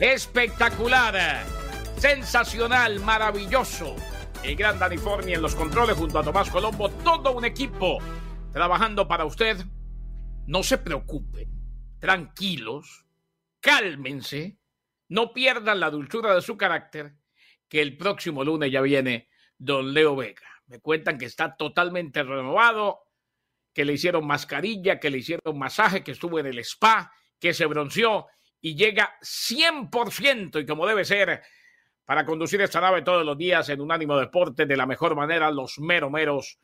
Espectacular, sensacional, maravilloso. El gran Dani Forni en los controles junto a Tomás Colombo, todo un equipo trabajando para usted. No se preocupen, tranquilos, cálmense, no pierdan la dulzura de su carácter, que el próximo lunes ya viene don Leo Vega. Me cuentan que está totalmente renovado, que le hicieron mascarilla, que le hicieron masaje, que estuvo en el spa, que se bronceó y llega 100% y como debe ser para conducir esta nave todos los días en un ánimo deporte de la mejor manera, los meromeros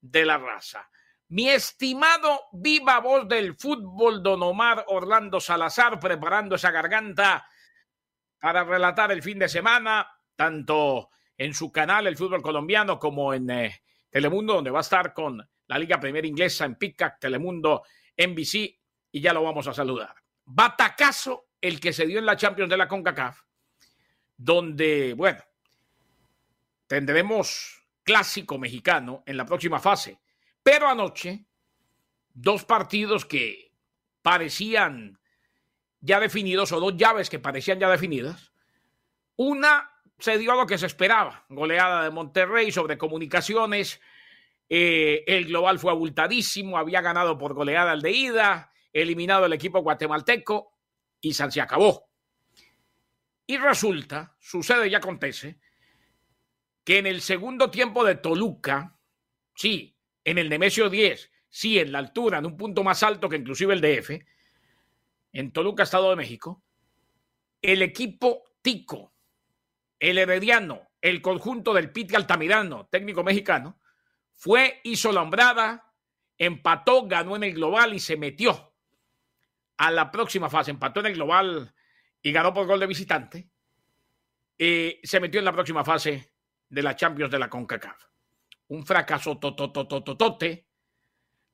de la raza. Mi estimado viva voz del fútbol, don Omar Orlando Salazar, preparando esa garganta para relatar el fin de semana, tanto en su canal El Fútbol Colombiano como en eh, Telemundo, donde va a estar con la Liga Premier Inglesa en Picac, Telemundo, NBC, y ya lo vamos a saludar batacazo el que se dio en la Champions de la CONCACAF, donde, bueno, tendremos clásico mexicano en la próxima fase. Pero anoche, dos partidos que parecían ya definidos, o dos llaves que parecían ya definidas. Una se dio a lo que se esperaba, goleada de Monterrey sobre comunicaciones. Eh, el global fue abultadísimo, había ganado por goleada al de ida eliminado el equipo guatemalteco y se acabó. Y resulta, sucede y acontece, que en el segundo tiempo de Toluca, sí, en el Nemesio 10, sí, en la altura, en un punto más alto que inclusive el DF, en Toluca, Estado de México, el equipo Tico, el Herediano, el conjunto del Piti Altamirano, técnico mexicano, fue, hizo la hombrada, empató, ganó en el global y se metió a la próxima fase. Empató en el global y ganó por gol de visitante. y se metió en la próxima fase de la Champions de la CONCACAF. Un fracaso tototototote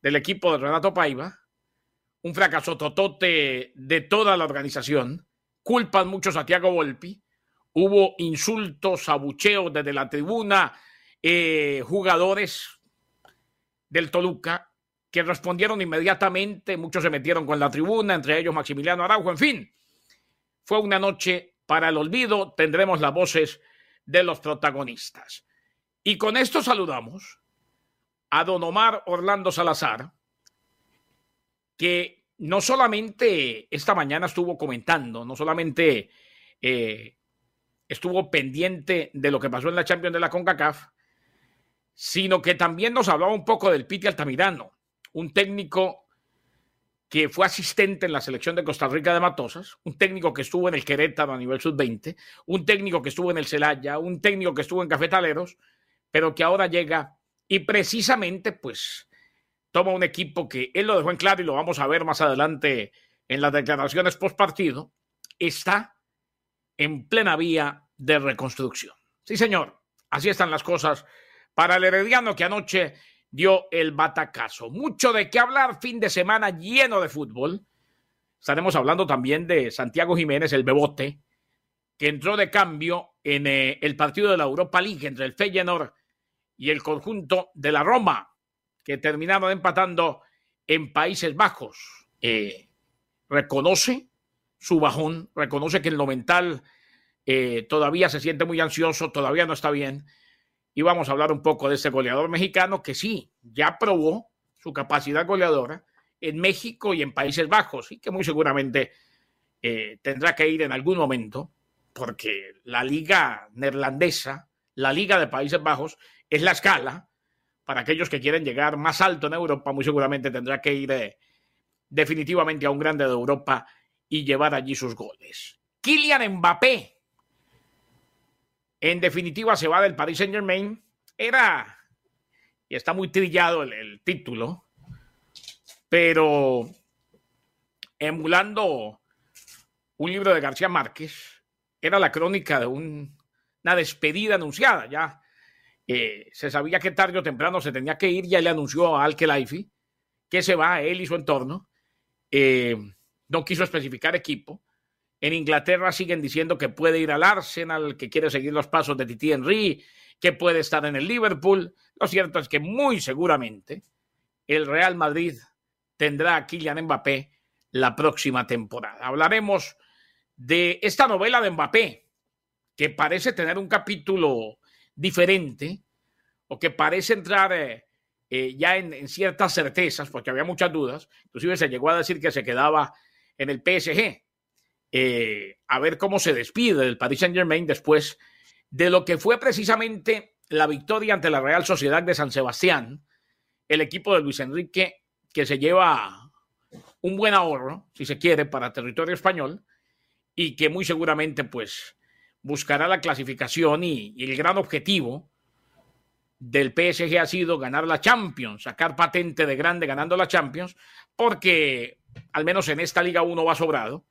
del equipo de Renato Paiva. Un fracaso totote de toda la organización. Culpan muchos a Tiago Volpi. Hubo insultos, abucheos desde la tribuna, eh, jugadores del Toluca que respondieron inmediatamente, muchos se metieron con la tribuna, entre ellos Maximiliano Araujo, en fin, fue una noche para el olvido, tendremos las voces de los protagonistas. Y con esto saludamos a don Omar Orlando Salazar, que no solamente esta mañana estuvo comentando, no solamente eh, estuvo pendiente de lo que pasó en la Champions de la CONCACAF, sino que también nos hablaba un poco del Piti Altamirano un técnico que fue asistente en la selección de Costa Rica de Matosas, un técnico que estuvo en el Querétaro a nivel sub-20, un técnico que estuvo en el Celaya, un técnico que estuvo en Cafetaleros, pero que ahora llega y precisamente pues toma un equipo que él lo dejó en claro y lo vamos a ver más adelante en las declaraciones post partido, está en plena vía de reconstrucción. Sí, señor, así están las cosas para el Herediano que anoche dio el batacazo. Mucho de qué hablar, fin de semana lleno de fútbol. Estaremos hablando también de Santiago Jiménez, el bebote, que entró de cambio en eh, el partido de la Europa League entre el Feyenoord y el conjunto de la Roma, que terminaron empatando en Países Bajos. Eh, reconoce su bajón, reconoce que en lo mental eh, todavía se siente muy ansioso, todavía no está bien y vamos a hablar un poco de ese goleador mexicano que sí, ya probó su capacidad goleadora en México y en Países Bajos y que muy seguramente eh, tendrá que ir en algún momento, porque la liga neerlandesa, la liga de Países Bajos, es la escala. Para aquellos que quieren llegar más alto en Europa, muy seguramente tendrá que ir eh, definitivamente a un grande de Europa y llevar allí sus goles. Kylian Mbappé, en definitiva, se va del Paris Saint Germain. Era, y está muy trillado el título, pero emulando un libro de García Márquez, era la crónica de una despedida anunciada. Ya eh, se sabía que tarde o temprano se tenía que ir, ya le anunció a Al-Khelaifi que se va, él y su entorno. Eh, no quiso especificar equipo. En Inglaterra siguen diciendo que puede ir al Arsenal, que quiere seguir los pasos de Titi Henry, que puede estar en el Liverpool. Lo cierto es que muy seguramente el Real Madrid tendrá a Kylian Mbappé la próxima temporada. Hablaremos de esta novela de Mbappé, que parece tener un capítulo diferente o que parece entrar eh, eh, ya en, ciertas certezas, porque había muchas dudas. Inclusive se llegó a decir que se quedaba en el PSG. Eh, a ver cómo se despide del Paris Saint Germain después de lo que fue precisamente la victoria ante la Real Sociedad de San Sebastián, el equipo de Luis Enrique que se lleva un buen ahorro, si se quiere, para territorio español y que muy seguramente pues buscará la clasificación y, el gran objetivo del PSG ha sido ganar la Champions, sacar patente de grande ganando la Champions, porque al menos en esta Liga uno va sobrado.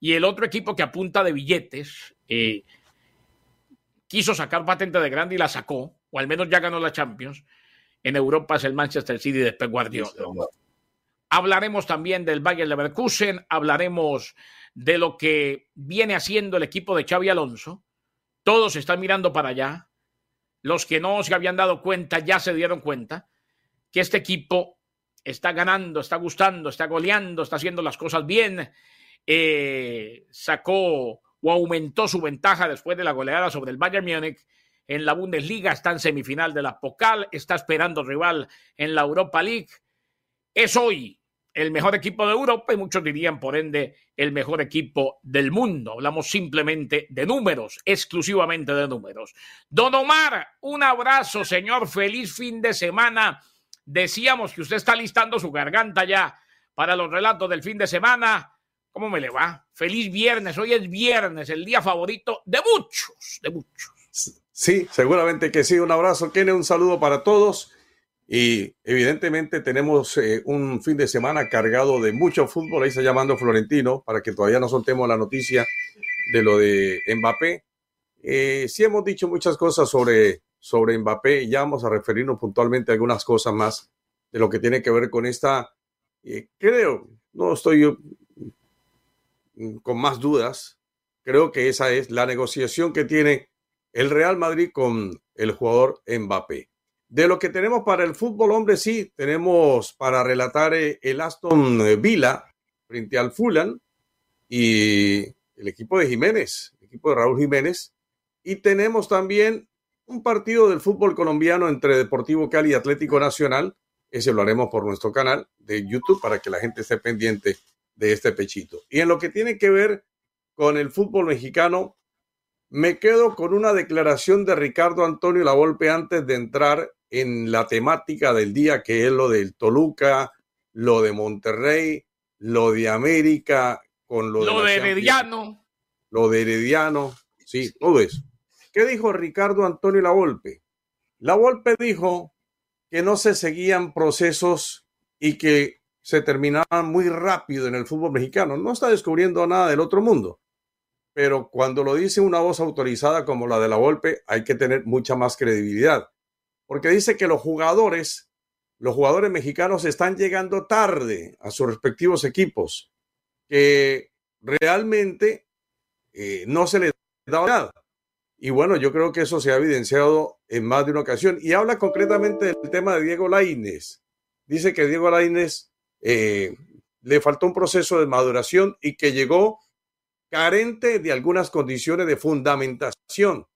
Y el otro equipo que apunta de billetes eh, quiso sacar patente de grande y la sacó, o al menos ya ganó la Champions. En Europa es el Manchester City de Pep Guardiola. Hablaremos también del Bayern Leverkusen, hablaremos de lo que viene haciendo el equipo de Xavi Alonso. Todos están mirando para allá. Los que no se habían dado cuenta ya se dieron cuenta que este equipo está ganando, está gustando, está goleando, está haciendo las cosas bien. Eh, sacó o aumentó su ventaja después de la goleada sobre el Bayern Múnich en la Bundesliga, está en semifinal de la Pokal, está esperando rival en la Europa League es hoy el mejor equipo de Europa y muchos dirían, por ende, el mejor equipo del mundo. Hablamos simplemente de números, exclusivamente de números. Don Omar, un abrazo, señor. Feliz fin de semana. Decíamos que usted está listando su garganta ya para los relatos del fin de semana. ¿Cómo me le va? Feliz viernes. Hoy es viernes, el día favorito de muchos, de muchos. Sí, seguramente que sí. Un abrazo, Kene. Un saludo para todos. Y evidentemente tenemos eh, un fin de semana cargado de mucho fútbol. Ahí está llamando Florentino para que todavía no soltemos la noticia de lo de Mbappé. Eh, sí hemos dicho muchas cosas sobre, sobre Mbappé ya vamos a referirnos puntualmente a algunas cosas más de lo que tiene que ver con esta. Eh, creo, no estoy con más dudas. Creo que esa es la negociación que tiene el Real Madrid con el jugador Mbappé. De lo que tenemos para el fútbol, hombre, sí, tenemos para relatar eh, el Aston Villa frente al Fulham y el equipo de Jiménez, el equipo de Raúl Jiménez. Y tenemos también un partido del fútbol colombiano entre Deportivo Cali y Atlético Nacional. Ese lo haremos por nuestro canal de YouTube para que la gente esté pendiente de este pechito. Y en lo que tiene que ver con el fútbol mexicano, me quedo con una declaración de Ricardo Antonio Lavolpe antes de entrar en la temática del día, que es lo del Toluca, lo de Monterrey, lo de América, con lo, lo de, Herediano. Lo de Herediano, sí, todo eso. ¿Qué dijo Ricardo Antonio Lavolpe? Lavolpe dijo que no se seguían procesos y que se terminaban muy rápido en el fútbol mexicano. No está descubriendo nada del otro mundo. Pero cuando lo dice una voz autorizada como la de la Volpe, hay que tener mucha más credibilidad porque dice que los jugadores, los jugadores mexicanos están llegando tarde a sus respectivos equipos, que realmente eh, no se les da nada. Y bueno, yo creo que eso se ha evidenciado en más de una ocasión. Y habla concretamente del tema de Diego Lainez. Dice que Diego Lainez eh, le faltó un proceso de maduración y que llegó carente de algunas condiciones de fundamentación.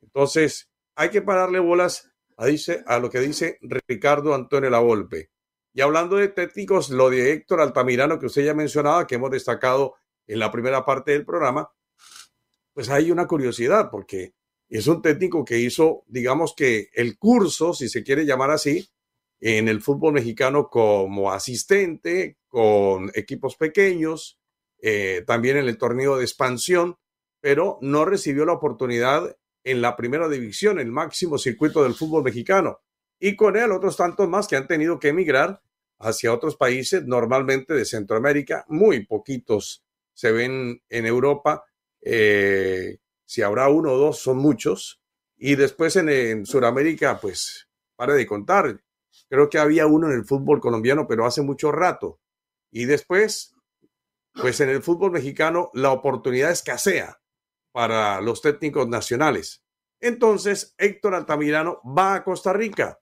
Entonces, hay que pararle bolas a, dice, a lo que dice Ricardo Antonio Lavolpe. Y hablando de técnicos, lo de Héctor Altamirano, que usted ya mencionaba, que hemos destacado en la primera parte del programa, pues hay una curiosidad porque es un técnico que hizo, digamos que el curso, si se quiere llamar así, en el fútbol mexicano como asistente, con equipos pequeños, eh, también en el torneo de expansión, pero no recibió la oportunidad en la primera división, el máximo circuito del fútbol mexicano. Y con él otros tantos más que han tenido que emigrar hacia otros países, normalmente de Centroamérica, muy poquitos se ven en Europa. Eh, si habrá uno o dos, son muchos. Y después en, en Sudamérica, pues, pare de contar. Creo que había uno en el fútbol colombiano, pero hace mucho rato. Y después, pues en el fútbol mexicano, la oportunidad escasea para los técnicos nacionales. Entonces, Héctor Altamirano va a Costa Rica,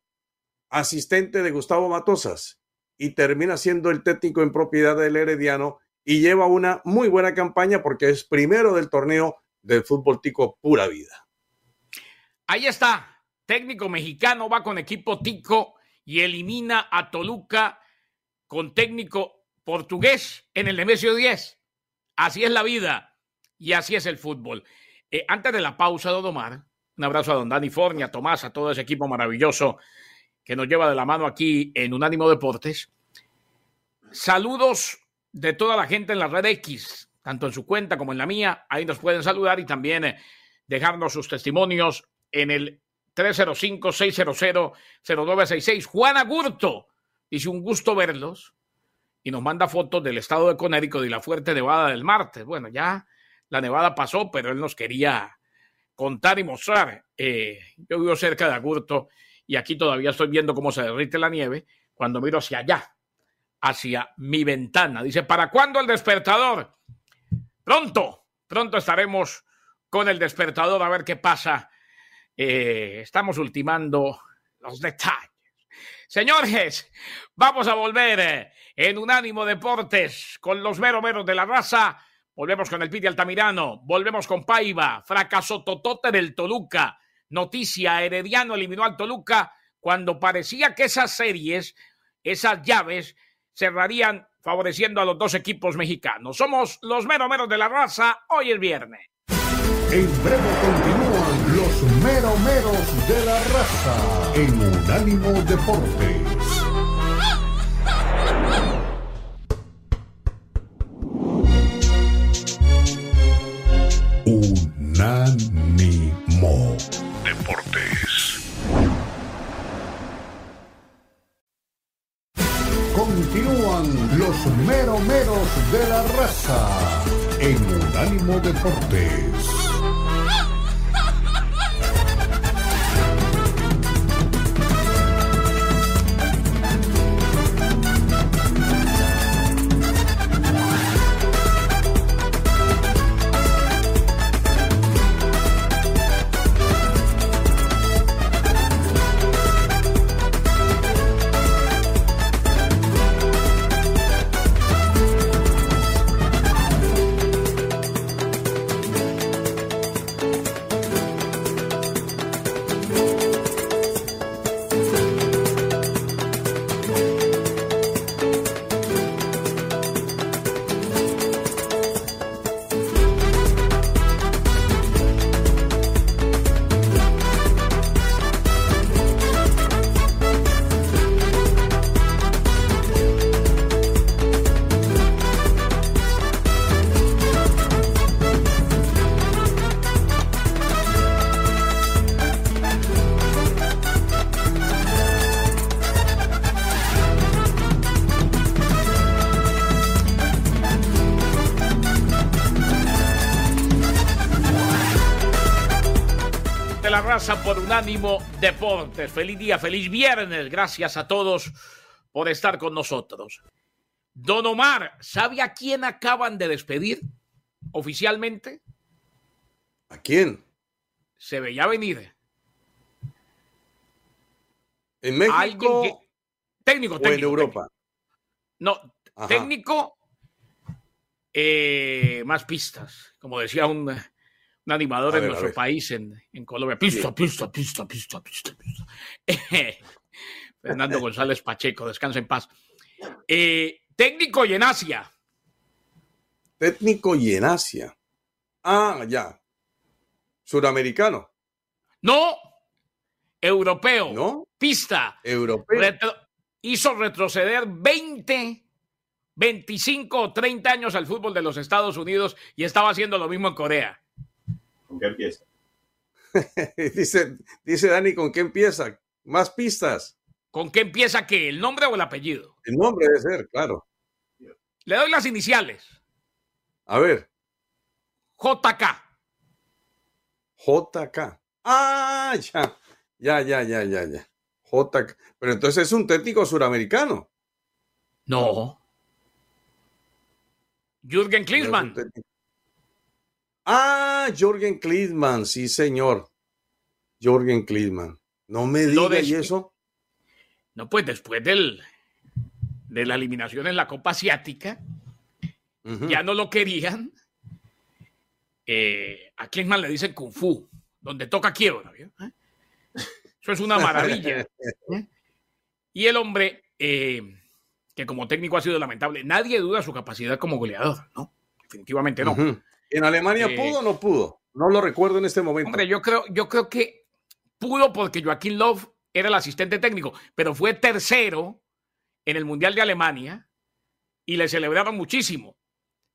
asistente de Gustavo Matosas, y termina siendo el técnico en propiedad del Herediano y lleva una muy buena campaña porque es primero del torneo del fútbol tico pura vida. Ahí está, técnico mexicano va con equipo tico y elimina a Toluca con técnico portugués en el Nemesio 10. Así es la vida. Y así es el fútbol. Eh, antes de la pausa, Don Omar, un abrazo a Don Dani Fornia, a Tomás, a todo ese equipo maravilloso que nos lleva de la mano aquí en Unánimo Deportes. Saludos de toda la gente en la red X, tanto en su cuenta como en la mía. Ahí nos pueden saludar y también eh, dejarnos sus testimonios en el 305-600-0966. Juan Agurto dice un gusto verlos y nos manda fotos del estado de Conérico y la fuerte nevada del martes. Bueno, ya la nevada pasó, pero él nos quería contar y mostrar. Eh, yo vivo cerca de Agurto y aquí todavía estoy viendo cómo se derrite la nieve cuando miro hacia allá, hacia mi ventana. Dice, ¿para cuándo el despertador? Pronto, pronto estaremos con el despertador a ver qué pasa. Eh, estamos ultimando los detalles. Señores, vamos a volver eh, en Unánimo Deportes con los mero meros de la raza Volvemos con el Piti Altamirano, volvemos con Paiva, fracaso totote del Toluca. Noticia, Herediano eliminó al Toluca cuando parecía que esas series, esas llaves, cerrarían favoreciendo a los dos equipos mexicanos. Somos los mero meros de la raza, hoy es viernes. En breve continúan mero meros de la raza en Unánimo Deportes. Unánimo Deportes. Continúan los meromeros de la raza en Unánimo Deportes. Por Unánimo Deportes. Feliz día, feliz viernes. Gracias a todos por estar con nosotros. Don Omar, ¿sabe a quién acaban de despedir oficialmente? ¿A quién? Se veía venir. ¿En México? técnico, o en Europa? No, técnico, eh, más pistas. Como decía un un animador en nuestro país, en, en Colombia. Pista, pista, pista, pista, pista, pista. Fernando González Pacheco, descansa en paz. Eh, técnico y en Asia. técnico y en Asia. Ah, ya. Suramericano. No. Europeo. No. Pista. Europeo. Retro- hizo retroceder 20, 25 o 30 años al fútbol de los Estados Unidos y estaba haciendo lo mismo en Corea. ¿Con qué empieza? dice, dice Dani, ¿con qué empieza? Más pistas. ¿Con qué empieza qué? ¿El nombre o el apellido? El nombre debe ser, claro. Le doy las iniciales. A ver, JK. JK. Ah, ya. Ya, ya, ya, ya, ya. JK. Pero entonces es un técnico suramericano. No. Jürgen Klinsmann. Ah, Jorgen Klinsmann, sí, señor. Jorgen Klinsmann. No me Lo diga, ¿y eso? No, pues después del, de la eliminación en la Copa Asiática, ya no lo querían. Eh, a Klinsmann le dicen Kung Fu, donde toca quiebra. ¿Eh? Eso es una maravilla. ¿eh? Y el hombre, que como técnico ha sido lamentable, nadie duda su capacidad como goleador, ¿no? Definitivamente no. ¿En Alemania Eh, pudo o no pudo? No lo recuerdo en este momento. Hombre, yo creo, yo creo que pudo porque Joaquín Love era el asistente técnico, pero fue tercero en el Mundial de Alemania y le celebraron muchísimo.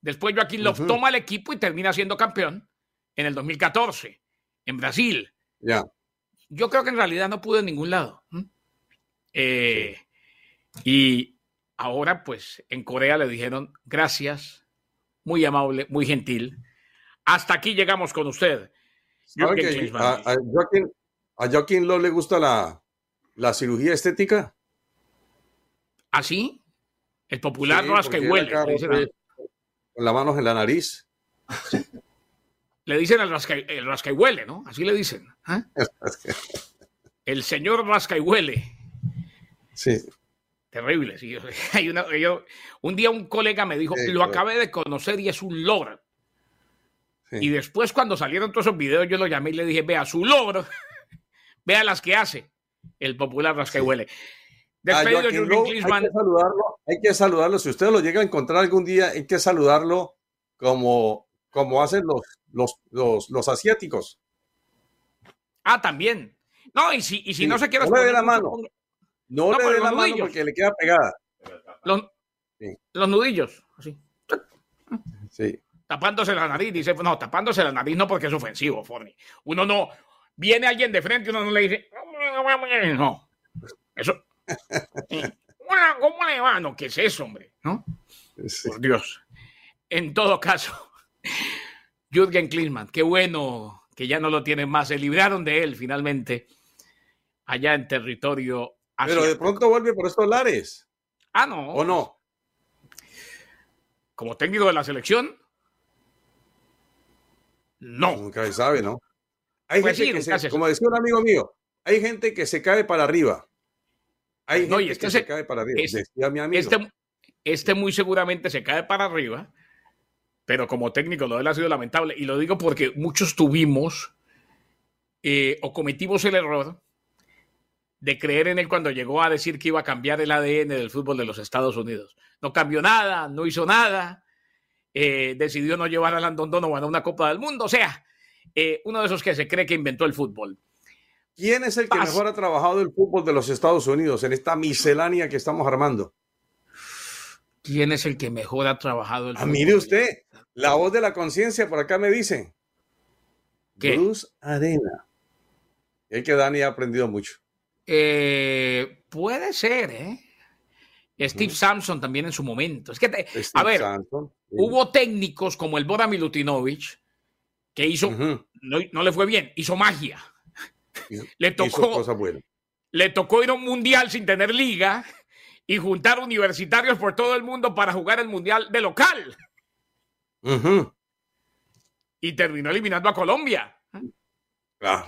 Después Joaquín Love toma el equipo y termina siendo campeón en el 2014 en Brasil. Ya. Yo creo que en realidad no pudo en ningún lado. Eh, Y ahora, pues, en Corea le dijeron gracias, muy amable, muy gentil. Hasta aquí llegamos con usted. ¿Sabe Jürgen que Klinsmann. a, a Joaquín, a Joaquín le gusta la, la cirugía estética? ¿Así? El popular Sí, rasca y huele. acá Con las manos en la nariz. le dicen el rasca, el rasca y huele, ¿no? Así le dicen. ¿ah? El señor rasca y huele. Sí. Terrible, sí. Hay una- yo- un día un colega me dijo, Sí, lo claro. acabé de conocer y es un logro. Sí. Y después cuando salieron todos esos videos yo lo llamé y le dije, vea su logro, vea las que hace el popular rasca y huele. A Despedido Jürgen Lowe, hay Klinsmann. que saludarlo, hay que saludarlo. Si usted lo llega a encontrar algún día, hay que saludarlo como, como hacen los, los, los, los asiáticos. Ah, también. No, y si, y si Sí, no se quiere no le dé la mano. No, No, le dé la mano porque le queda pegada. Los, Sí. los nudillos, así, Sí. Tapándose la nariz. Dice, no, tapándose la nariz no porque es ofensivo, Forni. Uno no, viene alguien de frente y uno no le dice, no, eso. ¿cómo le va? No, ¿qué es eso, hombre? ¿No? sí. Por Dios. En todo caso, Jürgen Klinsmann, qué bueno que ya no lo tienen más. Se libraron de él finalmente allá en territorio Pero de asiático. pronto vuelve por estos lares. Ah, no. ¿O no? Como técnico de la selección, no. Nunca se sabe, ¿no? Hay Pues gente sí, que se, como decía un amigo mío, hay gente que se cae para arriba. Hay No, y gente es que que se- se cae para arriba. es- decía mi amigo. Este, este muy seguramente se cae para arriba, pero como técnico lo de él ha sido lamentable. Y lo digo porque muchos tuvimos eh, o cometimos el error de creer en él cuando llegó a decir que iba a cambiar el ADN del fútbol de los Estados Unidos. No cambió nada, no hizo nada, eh, decidió no llevar a Landon Donovan a una Copa del Mundo. O sea, eh, uno de esos que se cree que inventó el fútbol. ¿Quién es el que Paz. mejor ha trabajado el fútbol de los Estados Unidos en esta miscelánea que estamos armando? ¿Quién es el que mejor ha trabajado el Ah, fútbol? mire usted, la voz de la conciencia por acá me dice. ¿Qué? Bruce Arena. Es que Dani ha aprendido mucho. Eh, puede ser, ¿eh? Steve Ujú. Sampson también en su momento. Es que, te- a ver. Sí. hubo técnicos como el Bora Milutinovic que hizo, no, no le fue bien, hizo magia. Hizo- Le tocó, cosas buenas. le tocó ir a un mundial sin tener liga y juntar universitarios por todo el mundo para jugar el mundial de local y terminó eliminando a Colombia. No,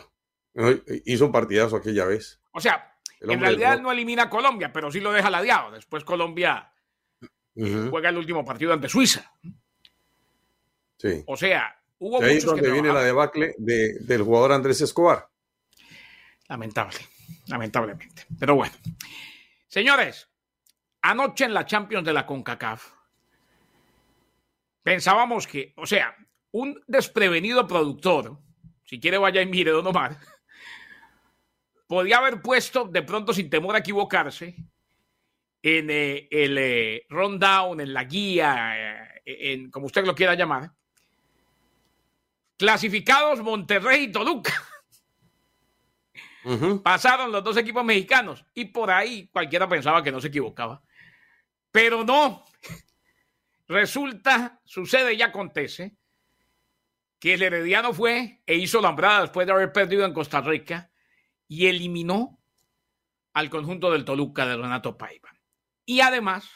Hizo un partidazo aquella vez. O sea, en realidad no elimina a Colombia, pero sí lo deja ladeado. Después Colombia juega el último partido ante Suiza. Sí. O sea, hubo ahí es que donde viene la debacle de- del jugador Andrés Escobar. Lamentable, lamentablemente. Pero bueno. Señores, anoche en la Champions de la CONCACAF, pensábamos que, o sea, un desprevenido productor, si quiere vaya y mire, don Omar, podía haber puesto de pronto sin temor a equivocarse en eh, el eh, rundown, en la guía, eh, en como usted lo quiera llamar, clasificados Monterrey y Toluca. Pasaron los dos equipos mexicanos y por ahí cualquiera pensaba que no se equivocaba. Pero no. Resulta, sucede y acontece que el Herediano fue e hizo lambrada después de haber perdido en Costa Rica y eliminó al conjunto del Toluca de Renato Paiva. Y además,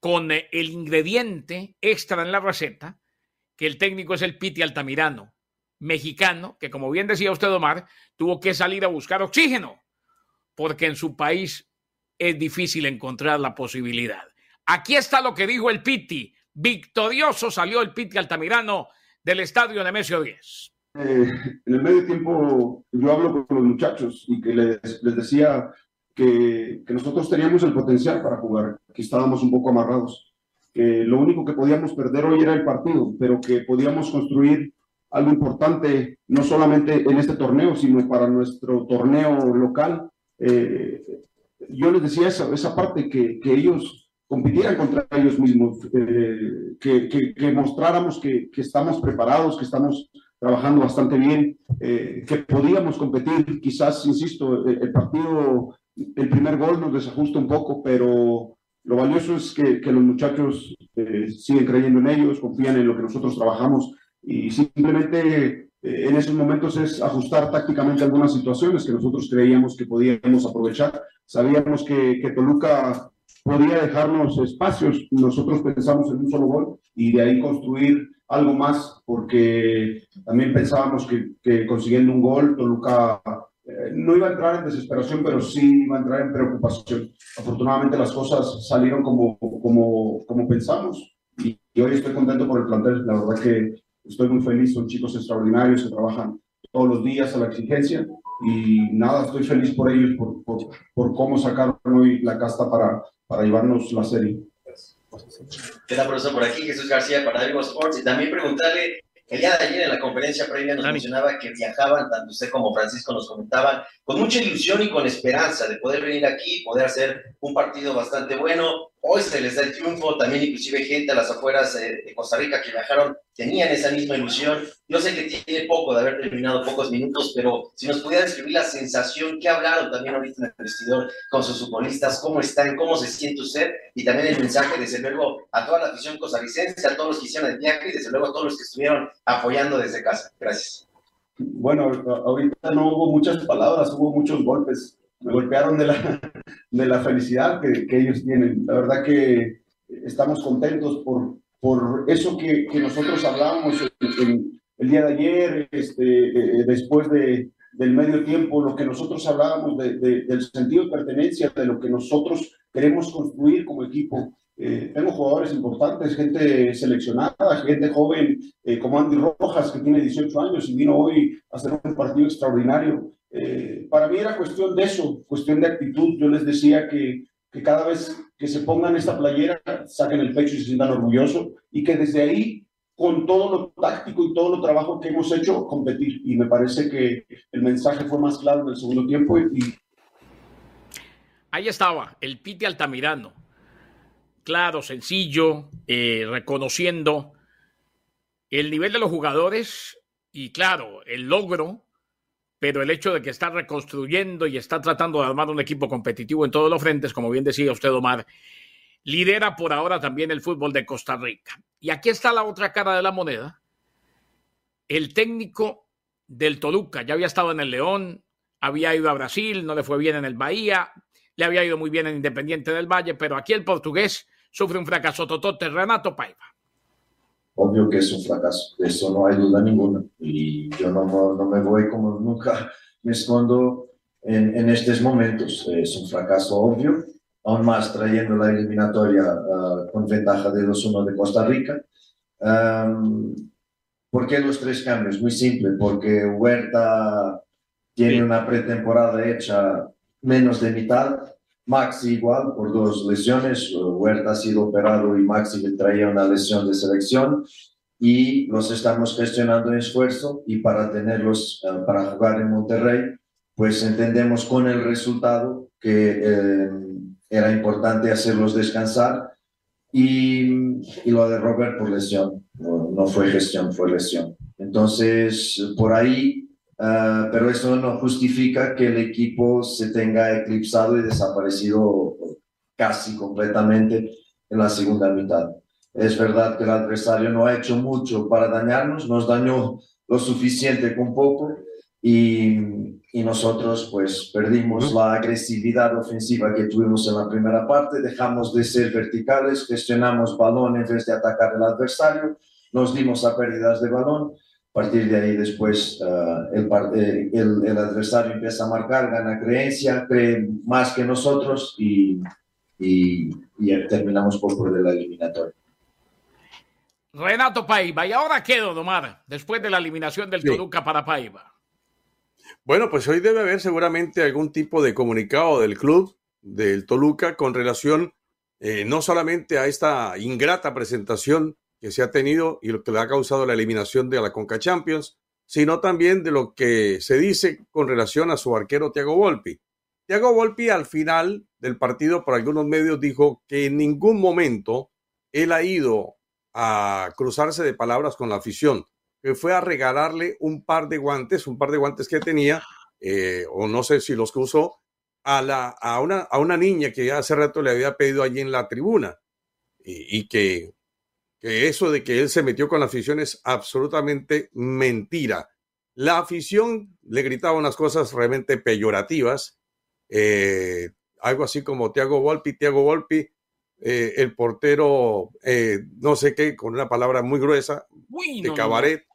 con el ingrediente extra en la receta, que el técnico es el Piti Altamirano, mexicano, que como bien decía usted, Omar, tuvo que salir a buscar oxígeno, porque en su país es difícil encontrar la posibilidad. Aquí está lo que dijo el Piti. Victorioso salió el Piti Altamirano del estadio Nemesio 10. Eh, en el medio tiempo yo hablo con los muchachos y que les, les decía que, que, nosotros teníamos el potencial para jugar, que estábamos un poco amarrados, que lo único que podíamos perder hoy era el partido, pero que podíamos construir algo importante, no solamente en este torneo, sino para nuestro torneo local. Eh, yo les decía esa, esa parte, que, que ellos compitieran contra ellos mismos, eh, que, que, mostráramos que, que, estamos preparados, que estamos trabajando bastante bien, eh, que podíamos competir. Quizás, insisto, el, partido, el primer gol nos desajusta un poco, pero lo valioso es que, los muchachos eh, siguen creyendo en ellos, confían en lo que nosotros trabajamos y simplemente en esos momentos es ajustar tácticamente algunas situaciones que nosotros creíamos que podíamos aprovechar. Sabíamos que, que Toluca podía dejarnos espacios. Nosotros pensamos en un solo gol y de ahí construir algo más, porque también pensábamos que, consiguiendo un gol, Toluca eh, no iba a entrar en desesperación, pero sí iba a entrar en preocupación. Afortunadamente las cosas salieron como, como, como pensamos y, y hoy estoy contento por el plantel. La verdad que estoy muy feliz, son chicos extraordinarios que trabajan todos los días a la exigencia y nada, estoy feliz por ellos, por, por, por cómo sacaron hoy la casta para, para llevarnos la serie. ¿Qué tal, profesor? Por aquí Jesús García para Diego Sports. Y también preguntarle, el día de ayer en la conferencia previa nos mencionaba que viajaban, tanto usted como Francisco nos comentaban, con mucha ilusión y con esperanza de poder venir aquí, poder hacer un partido bastante bueno, Hoy se les da el triunfo, también inclusive gente a las afueras eh, de Costa Rica que viajaron tenían esa misma ilusión. Yo sé que tiene poco de haber terminado pocos minutos, pero si nos pudiera describir la sensación que hablaron también ahorita en el vestidor con sus futbolistas, cómo están, cómo se siente usted y también el mensaje desde luego a toda la afición costarricense, a todos los que hicieron el viaje y desde luego a todos los que estuvieron apoyando desde casa. Gracias. Bueno, ahorita no hubo muchas palabras, hubo muchos golpes me golpearon de la, de la felicidad que, que, ellos tienen. La verdad que estamos contentos por, por eso que, que nosotros hablábamos el día de ayer, este, eh, después de, del medio tiempo, lo que nosotros hablábamos de, del sentido de pertenencia, de lo que nosotros queremos construir como equipo. Eh, tengo jugadores importantes, gente seleccionada, gente joven eh, como Andy Rojas, que tiene 18 años y vino hoy a hacer un partido extraordinario. Eh, para mí era cuestión de eso, cuestión de actitud. Yo les decía que, cada vez que se pongan esta playera, saquen el pecho y se sientan orgullosos y que desde ahí, con todo lo táctico y todo lo trabajo que hemos hecho, competir. Y me parece que el mensaje fue más claro en el segundo tiempo. Y... Ahí estaba, el Piti Altamirano. Claro, sencillo, eh, reconociendo el nivel de los jugadores y claro, el logro pero el hecho de que está reconstruyendo y está tratando de armar un equipo competitivo en todos los frentes, como bien decía usted, Omar, lidera por ahora también el fútbol de Costa Rica. Y aquí está la otra cara de la moneda. El técnico del Toluca ya había estado en el León, había ido a Brasil, no le fue bien en el Bahía, le había ido muy bien en Independiente del Valle, pero aquí el portugués sufre un fracaso totote, Renato Paiva obvio que es un fracaso, de eso no hay duda ninguna. Y yo no, no me voy como nunca me escondo en, en, estos momentos. Es un fracaso obvio, aún más trayendo la eliminatoria uh, con ventaja de 2-1 de Costa Rica. Um, ¿Por qué los tres cambios? Muy simple, porque Huerta tiene una pretemporada hecha menos de mitad Maxi igual por dos lesiones. Huerta ha sido operado y Maxi traía una lesión de selección y los estamos gestionando en esfuerzo y para tenerlos eh, para jugar en Monterrey, pues entendemos con el resultado que eh, era importante hacerlos descansar y, y, lo de Robert por lesión, no, fue gestión, fue lesión. Entonces, por ahí, uh, pero eso no justifica que el equipo se tenga eclipsado y desaparecido casi completamente en la segunda mitad. Es verdad que el adversario no ha hecho mucho para dañarnos, nos dañó lo suficiente con poco y, y nosotros pues perdimos la agresividad ofensiva que tuvimos en la primera parte, dejamos de ser verticales, gestionamos balón en vez de atacar al adversario, nos dimos a pérdidas de balón. A partir de ahí después uh, el, eh, el, el, adversario empieza a marcar, gana creencia, cree más que nosotros y, y, y terminamos por perder la eliminatoria. Renato Paiva. ¿Y ahora qué, Don Omar? Después de la eliminación del sí. Toluca para Paiva. Bueno, pues hoy debe haber seguramente algún tipo de comunicado del club del Toluca con relación eh, no solamente a esta ingrata presentación que se ha tenido y lo que le ha causado la eliminación de la Conca Champions, sino también de lo que se dice con relación a su arquero Thiago Volpi. Thiago Volpi al final del partido por algunos medios dijo que en ningún momento él ha ido a cruzarse de palabras con la afición, que fue a regalarle un par de guantes, un par de guantes que tenía, eh, o no sé si los que usó, a, la, a, una, a una niña que hace rato le había pedido allí en la tribuna, y que, que eso de que él se metió con la afición es absolutamente mentira. La afición le gritaba unas cosas realmente peyorativas, eh, algo así como Tiago Volpi, Tiago Volpi, eh, el portero, eh, no sé qué, con una palabra muy gruesa, Uy, de no, cabaret.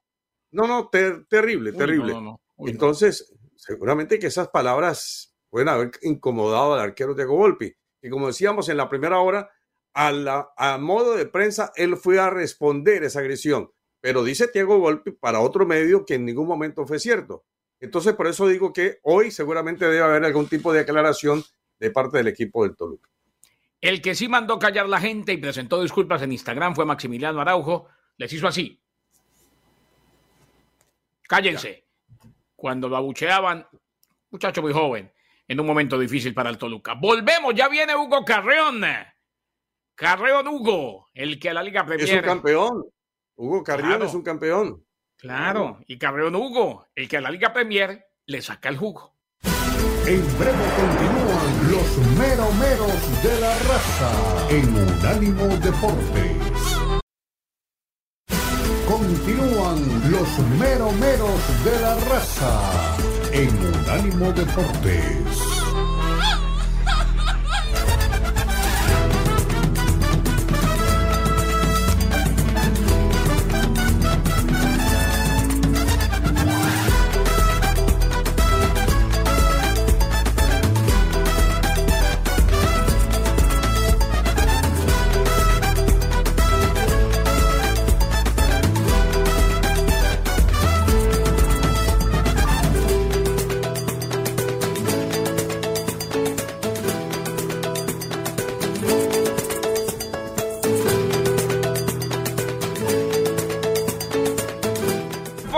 No, no, ter terrible, Uy, terrible. no, no, Uy, Entonces, seguramente que esas palabras pueden haber incomodado al arquero Diego Volpi. Y como decíamos en la primera hora, a, modo de prensa, él fue a responder esa agresión. Pero dice Diego Volpi para otro medio que en ningún momento fue cierto. Entonces, por eso digo que hoy seguramente debe haber algún tipo de aclaración de parte del equipo del Toluca. El que sí mandó callar la gente y presentó disculpas en Instagram fue Maximiliano Araujo. Les hizo así. Cállense. Cuando lo abucheaban, muchacho muy joven, en un momento difícil para el Toluca. Volvemos, ya viene Hugo Carreón. Carreón Hugo, el que a la Liga Premier. Es un campeón. Hugo Carrión Claro. es un campeón. Claro, y Carreón Hugo, el que a la Liga Premier le saca el jugo. En breve continúan los meromeros de la raza en Unánimo Deportes. Continúan los meromeros de la raza en Unánimo Deportes.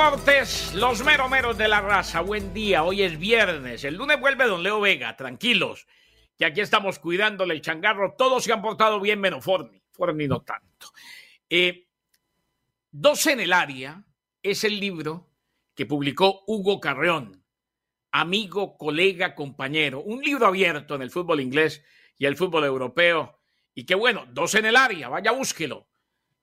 Deportes, los meromeros de la raza. Buen día, hoy es viernes. El lunes vuelve don Leo Vega, tranquilos. Que aquí estamos cuidándole el changarro. Todos se han portado bien, menos Forni. Forni no tanto. Eh, Dos en el área es el libro que publicó Hugo Carreón, amigo, colega, compañero. Un libro abierto en el fútbol inglés y el fútbol europeo. Y qué bueno, dos en el área, vaya, búsquelo.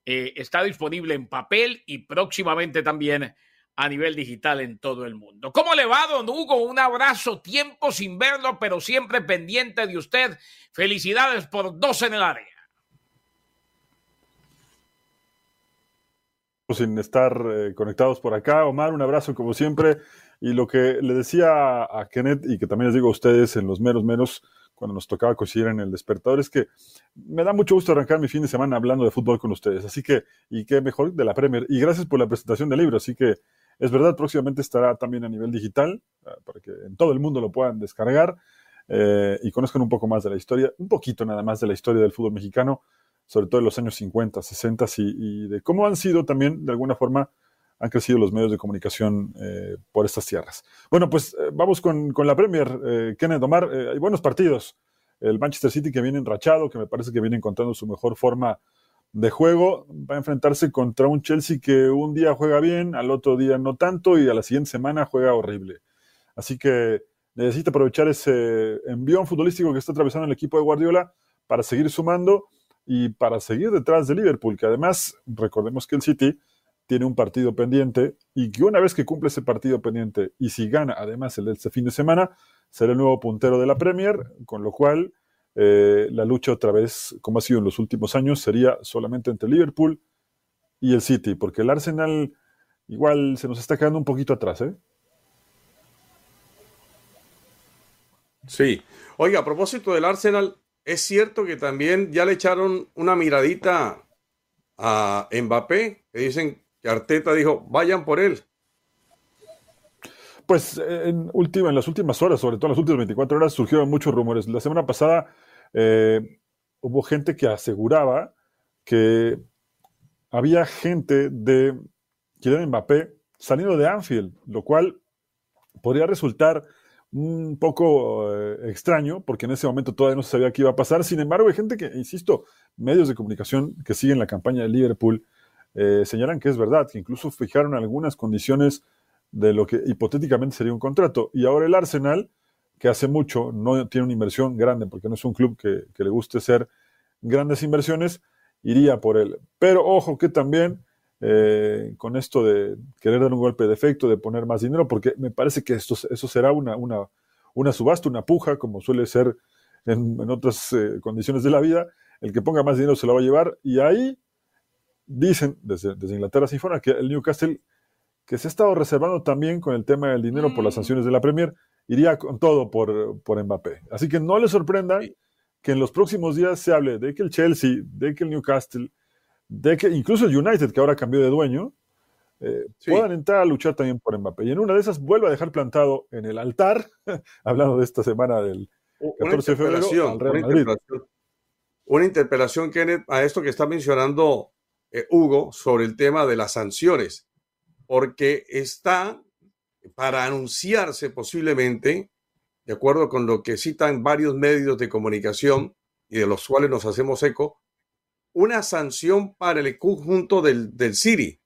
Eh, está disponible en papel y próximamente también a nivel digital en todo el mundo. ¿Cómo le va, don Hugo? Un abrazo, tiempo sin verlo, pero siempre pendiente de usted. Felicidades por dos en el área. sin estar eh, conectados por acá. Omar, un abrazo como siempre. Y lo que le decía a Kenneth y que también les digo a ustedes en los meros menos cuando nos tocaba coincidir en el despertador es que me da mucho gusto arrancar mi fin de semana hablando de fútbol con ustedes. Así que, y qué mejor de la Premier. Y gracias por la presentación del libro. Así que es verdad, próximamente estará también a nivel digital ah, para que en todo el mundo lo puedan descargar. eh, y conozcan un poco más de la historia, un poquito nada más de la historia del fútbol mexicano, sobre todo en los años 50, 60 y, de cómo han sido también, de alguna forma, han crecido los medios de comunicación eh, por estas tierras. Bueno, pues eh, vamos con, la Premier. Kenneth Omar, hay buenos partidos. El Manchester City que viene enrachado, que me parece que viene encontrando su mejor forma de juego, va a enfrentarse contra un Chelsea que un día juega bien, al otro día no tanto y a la siguiente semana juega horrible. Así que necesita aprovechar ese envión futbolístico que está atravesando el equipo de Guardiola para seguir sumando y para seguir detrás de Liverpool, que además recordemos que el City tiene un partido pendiente y que una vez que cumple ese partido pendiente y si gana además el de este fin de semana, será el nuevo puntero de la Premier, con lo cual eh, la lucha otra vez, como ha sido en los últimos años, sería solamente entre Liverpool y el City, porque el Arsenal igual se nos está quedando un poquito atrás, ¿eh? Sí. Oiga, a propósito del Arsenal, es cierto que también ya le echaron una miradita a Mbappé, que dicen que Arteta dijo, vayan por él. Pues en, última, en las últimas horas, sobre todo en las últimas 24 horas, surgieron muchos rumores. La semana pasada eh, hubo gente que aseguraba que había gente de Kylian Mbappé saliendo de Anfield, lo cual podría resultar un poco eh, extraño, porque en ese momento todavía no se sabía qué iba a pasar. Sin embargo, hay gente que, insisto, medios de comunicación que siguen la campaña de Liverpool eh, señalan que es verdad, que incluso fijaron algunas condiciones de lo que hipotéticamente sería un contrato. Y ahora el Arsenal, que hace mucho no tiene una inversión grande, porque no es un club que, que le guste ser grandes inversiones, iría por él. Pero ojo que también eh, con esto de querer dar un golpe de efecto, de poner más dinero, porque me parece que esto, eso será una, una, una subasta, una puja, como suele ser en, otras eh, condiciones de la vida. El que ponga más dinero se lo va a llevar. Y ahí dicen, desde, desde Inglaterra se informa que el Newcastle, que se ha estado reservando también con el tema del dinero por las mm. sanciones de la Premier, iría con todo por, por Mbappé. Así que no le sorprenda que en los próximos días se hable de que el Chelsea, de que el Newcastle, de que incluso el United, que ahora cambió de dueño, eh, puedan entrar a luchar también por Mbappé. Y en una de esas vuelve a dejar plantado en el altar, hablando de esta semana del 14 de febrero, al Real Madrid. Una interpelación, Kenneth, a esto que está mencionando eh, Hugo sobre el tema de las sanciones, porque está para anunciarse posiblemente, de acuerdo con lo que citan varios medios de comunicación y de los cuales nos hacemos eco, una sanción para el conjunto del, del City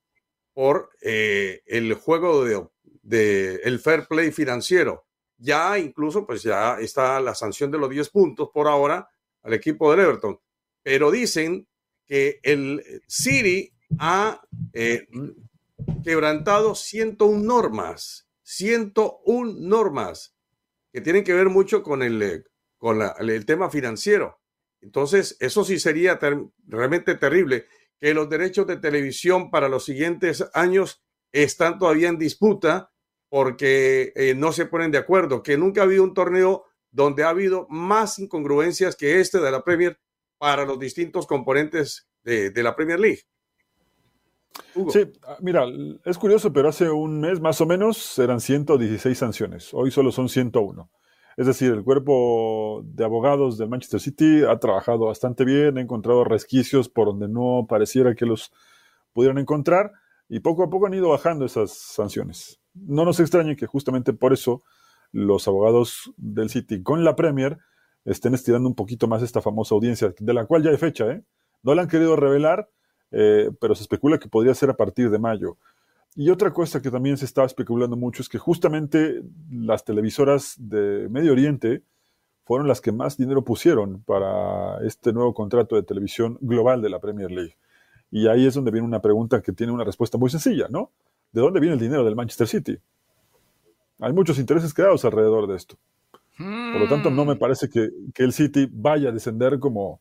por eh, el juego de, el fair play financiero. Ya incluso, pues ya está la sanción de los 10 puntos por ahora al equipo del Everton. Pero dicen que el City ha eh, quebrantado 101 normas, 101 normas que tienen que ver mucho con el, eh, con el tema financiero. Entonces, eso sí sería realmente terrible, que los derechos de televisión para los siguientes años están todavía en disputa porque eh, no se ponen de acuerdo, que nunca ha habido un torneo donde ha habido más incongruencias que este de la Premier para los distintos componentes de, la Premier League. Sí, ah, mira, es curioso, pero hace un mes más o menos eran 116 sanciones, hoy solo son 101. Es decir, el cuerpo de abogados del Manchester City ha trabajado bastante bien, ha encontrado resquicios por donde no pareciera que los pudieran encontrar y poco a poco han ido bajando esas sanciones. No nos extrañe que justamente por eso los abogados del City con la Premier estén estirando un poquito más esta famosa audiencia, de la cual ya hay fecha, ¿eh? No la han querido revelar, eh, pero se especula que podría ser a partir de mayo. Y otra cosa que también se estaba especulando mucho es que justamente las televisoras de Medio Oriente fueron las que más dinero pusieron para este nuevo contrato de televisión global de la Premier League. Y ahí es donde viene una pregunta que tiene una respuesta muy sencilla, ¿no? ¿De dónde viene el dinero del Manchester City? Hay muchos intereses creados alrededor de esto. Por lo tanto, no me parece que, el City vaya a descender como,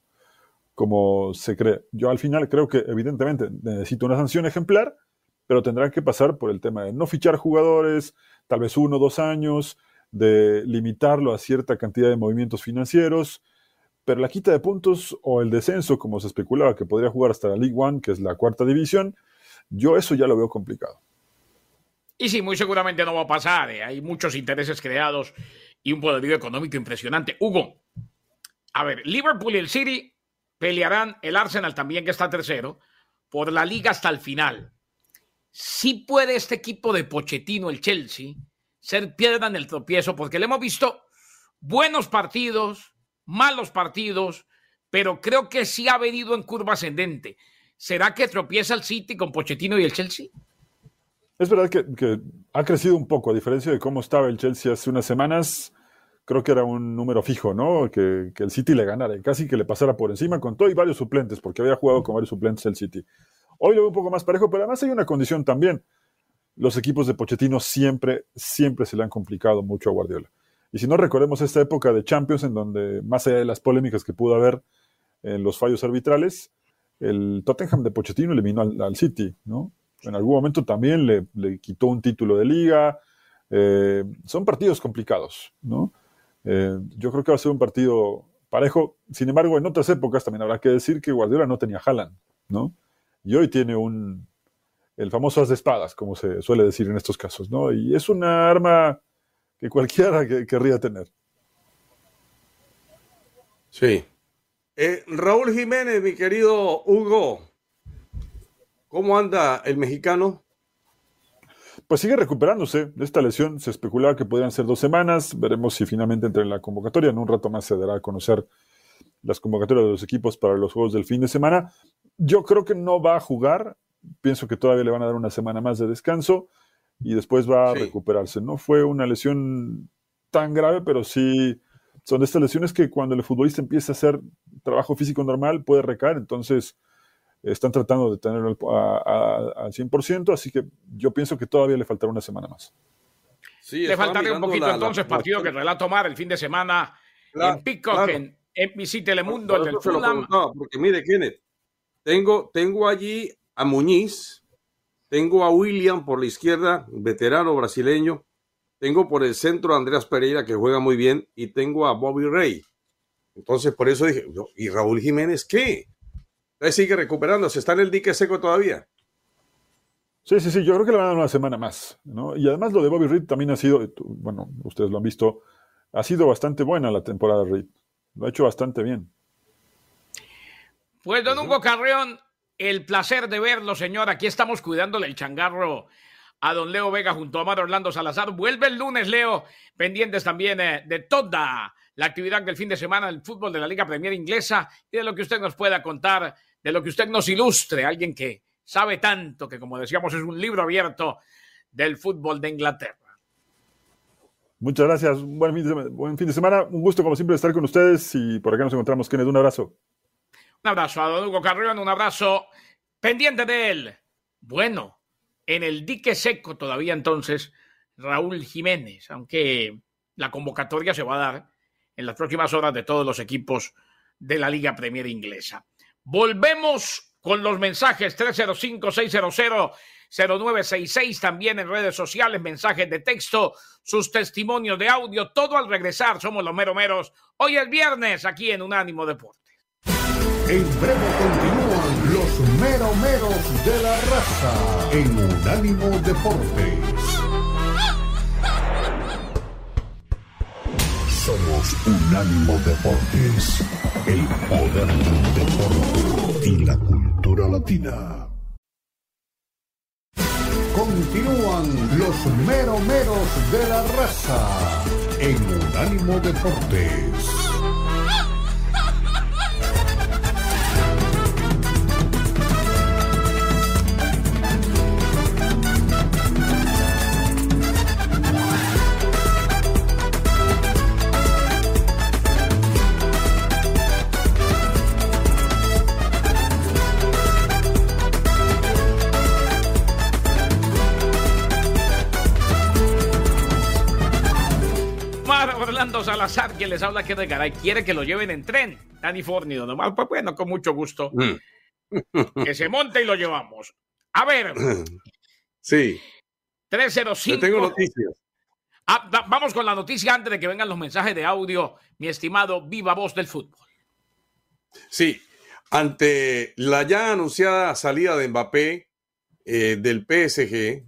como se cree. Yo al final creo que evidentemente necesito una sanción ejemplar, pero tendrán que pasar por el tema de no fichar jugadores, tal vez uno o dos años, de limitarlo a cierta cantidad de movimientos financieros, pero la quita de puntos o el descenso, como se especulaba que podría jugar hasta la League One, que es la cuarta división, yo eso ya lo veo complicado. Y sí, muy seguramente no va a pasar. ¿eh? Hay muchos intereses creados y un poderío económico impresionante. Hugo, a ver, Liverpool y el City pelearán, el Arsenal también que está tercero, por la liga hasta el final. Si puede este equipo de Pochettino, el Chelsea, ser piedra en el tropiezo, porque le hemos visto buenos partidos, malos partidos, pero creo que sí ha venido en curva ascendente. ¿Será que tropieza el City con Pochettino y el Chelsea? Es verdad que, ha crecido un poco, a diferencia de cómo estaba el Chelsea hace unas semanas. Creo que era un número fijo, ¿no? Que, el City le ganara, casi que le pasara por encima con todo y varios suplentes, porque había jugado con varios suplentes el City. Hoy lo veo un poco más parejo, pero además hay una condición también. Los equipos de Pochettino siempre, siempre se le han complicado mucho a Guardiola. Y si no recordemos esta época de Champions, en donde más allá de las polémicas que pudo haber en los fallos arbitrales, el Tottenham de Pochettino eliminó al, City, ¿no? En algún momento también le, quitó un título de liga. Eh, son partidos complicados, ¿no? Eh, yo creo que va a ser un partido parejo. Sin embargo, en otras épocas también habrá que decir que Guardiola no tenía Haaland, ¿no? Y hoy tiene un, el famoso as de espadas, como se suele decir en estos casos, ¿no? Y es una arma que cualquiera querría tener. Sí. Eh, Raúl Jiménez, mi querido Hugo, ¿cómo anda el mexicano? Pues sigue recuperándose de esta lesión. Se especulaba que podrían ser dos semanas. Veremos si finalmente entra en la convocatoria. En un rato más se dará a conocer las convocatorias de los equipos para los juegos del fin de semana. Yo creo que no va a jugar. Pienso que todavía le van a dar una semana más de descanso y después va a recuperarse. No fue una lesión tan grave, pero sí son de estas lesiones que cuando el futbolista empieza a hacer trabajo físico normal puede recaer, entonces están tratando de tenerlo al 100%, así que yo pienso que todavía le faltará una semana más. Sí, le faltaría un poquito entonces, partido que relato tomar el fin de semana en Pico, en, en Telemundo, el del Fulham. porque mire, Kenneth, tengo, tengo allí a Muñiz, tengo a William por la izquierda, veterano brasileño. Tengo por el centro a Andreas Pereira, que juega muy bien. Y tengo a Bobby Rey. Entonces, por eso dije, ¿y Raúl Jiménez qué? Él sigue recuperándose. ¿Está en el dique seco todavía? Sí, sí, sí. Yo creo que le van a dar una semana más. ¿no? Y además lo de Bobby Reed también ha sido, bueno, ustedes lo han visto, ha sido bastante buena la temporada de Reed. Lo ha hecho bastante bien. Pues don Hugo Carreón, el placer de verlo, señor. Aquí estamos cuidándole el changarro a don Leo Vega junto a Mar Orlando Salazar. Vuelve el lunes, Leo, pendientes también eh, de toda la actividad del fin de semana del fútbol de la Liga Premier Inglesa y de lo que usted nos pueda contar, de lo que usted nos ilustre, alguien que sabe tanto, que como decíamos es un libro abierto del fútbol de Inglaterra. Muchas gracias, buen fin de semana. Buen fin de semana. Un gusto como siempre estar con ustedes y por acá nos encontramos. Kenneth, un abrazo. Un abrazo a don Hugo Carrión, un abrazo pendiente de él. Bueno, en el dique seco todavía entonces Raúl Jiménez, aunque la convocatoria se va a dar en las próximas horas de todos los equipos de la Liga Premier Inglesa. Volvemos con los mensajes 305-600-0966, también en redes sociales, mensajes de texto, sus testimonios de audio, todo al regresar. Somos los mero meros. Hoy es viernes aquí en Unánimo Deporte. En breve continúan los meromeros de la raza en Unánimo Deportes. Unánimo Deportes, el poder del deporte y la cultura latina. Continúan los meromeros de la raza en Unánimo Deportes. Que les habla que Garay, quiere que lo lleven en tren. Dani Fornido, nomás, pues bueno, con mucho gusto. Mm. que se monte y lo llevamos. A ver. Sí. 305. tengo noticias. Ah, vamos con la noticia antes de que vengan los mensajes de audio, mi estimado Viva Voz del Fútbol. Sí, ante la ya anunciada salida de Mbappé eh, del PSG,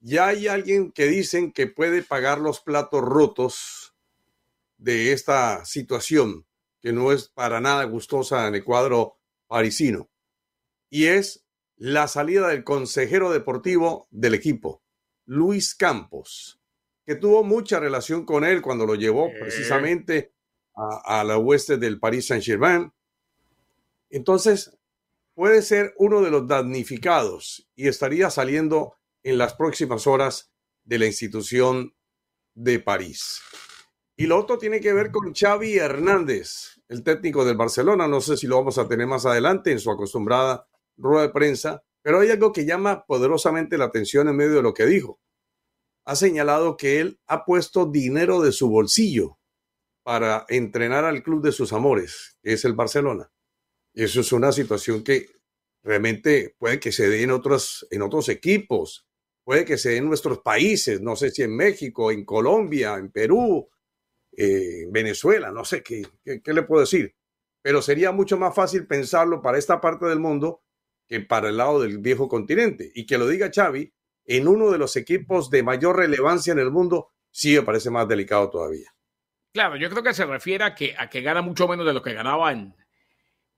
ya hay alguien que dicen que puede pagar los platos rotos de esta situación que no es para nada gustosa en el cuadro parisino. Y es la salida del consejero deportivo del equipo, Luis Campos, que tuvo mucha relación con él cuando lo llevó precisamente a, la oeste del Paris Saint-Germain. Entonces, puede ser uno de los damnificados y estaría saliendo en las próximas horas de la institución de París. Y lo otro tiene que ver con Xavi Hernández, el técnico del Barcelona. No sé si lo vamos a tener más adelante en su acostumbrada rueda de prensa, pero hay algo que llama poderosamente la atención en medio de lo que dijo. Ha señalado que él ha puesto dinero de su bolsillo para entrenar al club de sus amores, que es el Barcelona. Y eso es una situación que realmente puede que se dé en otros, en otros equipos, puede que se dé en nuestros países, no sé si en México, en Colombia, en Perú, eh, en Venezuela, no sé qué, qué le puedo decir. Pero sería mucho más fácil pensarlo para esta parte del mundo que para el lado del viejo continente. Y que lo diga Xavi en uno de los equipos de mayor relevancia en el mundo, sí me parece más delicado todavía. Claro, yo creo que se refiere a que, a que gana mucho menos de lo que ganaba en,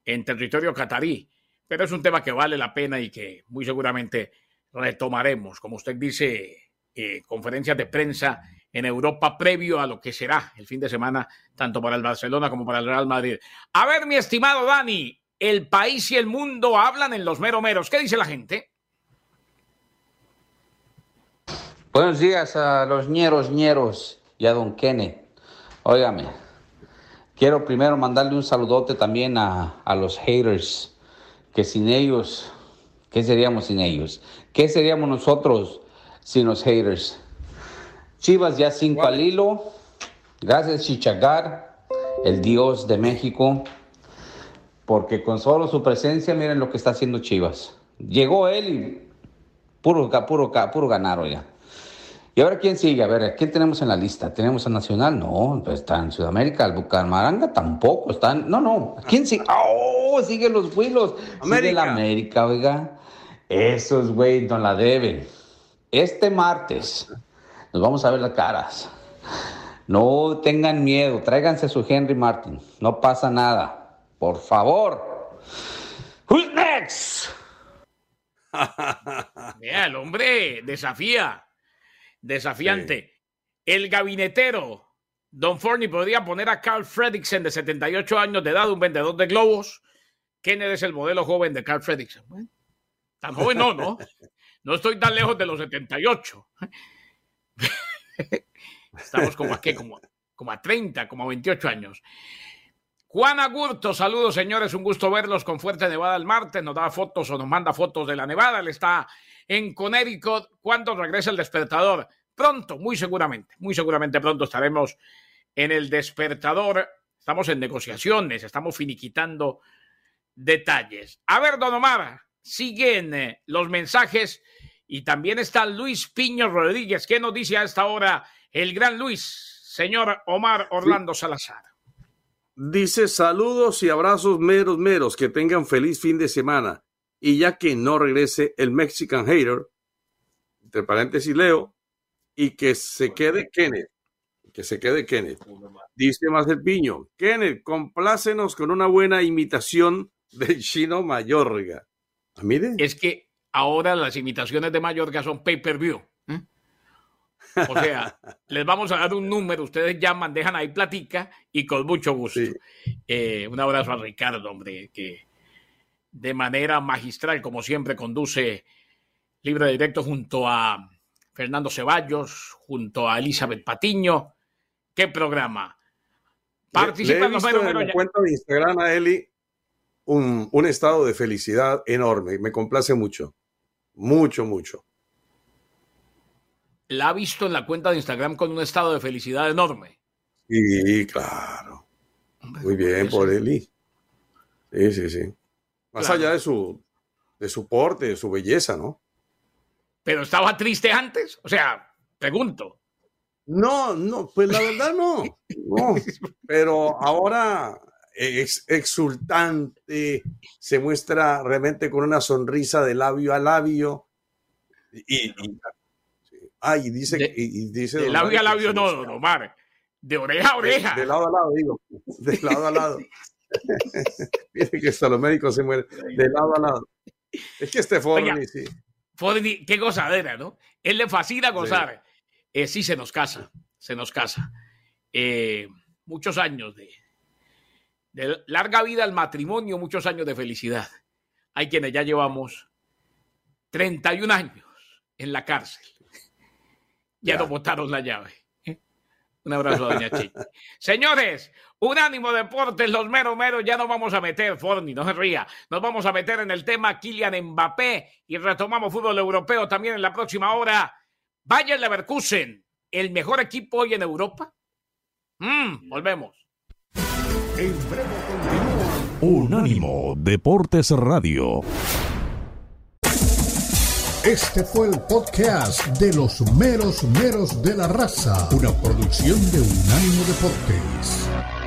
en territorio catarí. Pero es un tema que vale la pena y que muy seguramente retomaremos. Como usted dice, eh, conferencias de prensa en Europa previo a lo que será el fin de semana, tanto para el Barcelona como para el Real Madrid. A ver, mi estimado Dani, el país y el mundo hablan en los meromeros. ¿Qué dice la gente? Buenos días a los ñeros, ñeros y a don Kene. Óigame, quiero primero mandarle un saludote también a, los haters, que sin ellos, ¿qué seríamos sin ellos? ¿Qué seríamos nosotros sin los haters? Chivas ya cinco al hilo. Gracias Chichagar, el dios de México, porque con solo su presencia, miren lo que está haciendo Chivas. Llegó él y puro, puro, puro ganar, oiga. Y ahora, ¿quién sigue? A ver, ¿quién tenemos en la lista? ¿Tenemos a Nacional? No, pues está en Sudamérica. El Bucaramanga tampoco. Están... No, no. ¿Quién sigue? ¡Oh! Siguen los Huilos. Sigue la América, oiga. Esos, güey, no la deben. Este martes nos vamos a ver las caras. No tengan miedo. Tráiganse su Henry Martin. No pasa nada. Por favor. Who's next? Mira, el hombre desafía desafiante. El gabinetero, Don Forney, podría poner a Carl Fredrickson, de 78 años de edad, un vendedor de globos. Kennedy es el modelo joven de Carl Fredrickson. tan joven no, ¿no? No estoy tan lejos de los 78. Estamos como a qué, como, como a 30, como a 28 años. Juan Agurto, saludos señores, un gusto verlos con fuerte nevada el martes, nos da fotos o nos manda fotos de la nevada, él está en Connecticut. ¿Cuándo regresa el despertador? Pronto, muy seguramente, muy seguramente pronto estaremos en el despertador. Estamos en negociaciones, estamos finiquitando detalles. A ver, don Omar, siguen eh, los mensajes y también está Luis Piño Rodríguez. ¿Qué nos dice a esta hora el gran Luis, señor Omar Orlando Salazar? Dice saludos y abrazos meros meros, que tengan feliz fin de semana y ya que no regrese el Mexican Hater, entre paréntesis leo, y que se quede Kenneth, que se quede Kenneth. Dice más el piño, Kenneth, complácenos con una buena imitación del chino Mayorga. Ah, mire. Es que ahora las imitaciones de Mayorga son pay-per-view. O sea, les vamos a dar un número, ustedes llaman, dejan ahí platica y con mucho gusto. Eh, un abrazo a Ricardo, hombre, que de manera magistral, como siempre, conduce Libre Directo junto a Fernando Ceballos, junto a Elizabeth Patiño. ¿Qué programa? Participa en la cuenta de Instagram a Eli un, un estado de felicidad enorme. Me complace mucho. Mucho, mucho. La ha visto en la cuenta de Instagram con un estado de felicidad enorme. Sí, claro. Muy bien por Eli. Sí, sí, sí. Más allá de su, de su porte, de su belleza, ¿no? Pero estaba triste antes, o sea, pregunto. No, no, pues la verdad no, no. Pero ahora es exultante, se muestra realmente con una sonrisa de labio a labio. Y, Ah, y dice, De- y, y dice De labio a Omar labio no, don. Omar. De oreja a oreja. de lado a lado, digo. De lado a lado. Dice que hasta los médicos se mueren. De lado a lado. Es que este Forni, Oiga. sí. Forni, qué gozadera, ¿no? Él le fascina gozar. Eh, sí, se nos casa, se nos casa. Eh, muchos años de, de larga vida al matrimonio, muchos años de felicidad. Hay quienes ya llevamos 31 años en la cárcel. Ya, nos botaron la llave. ¿eh? Un abrazo a Doña Chichi. Señores, Unánimo Deportes, los meros meros, ya nos vamos a meter, Forni, no se ría, nos vamos a meter en el tema Kylian Mbappé y retomamos fútbol europeo también en la próxima hora. Bayern Leverkusen, el mejor equipo hoy en Europa. Mm, volvemos. En breve continúan Unánimo Deportes Radio. Este fue el podcast de los meros meros de la raza, una producción de Unánimo Deportes.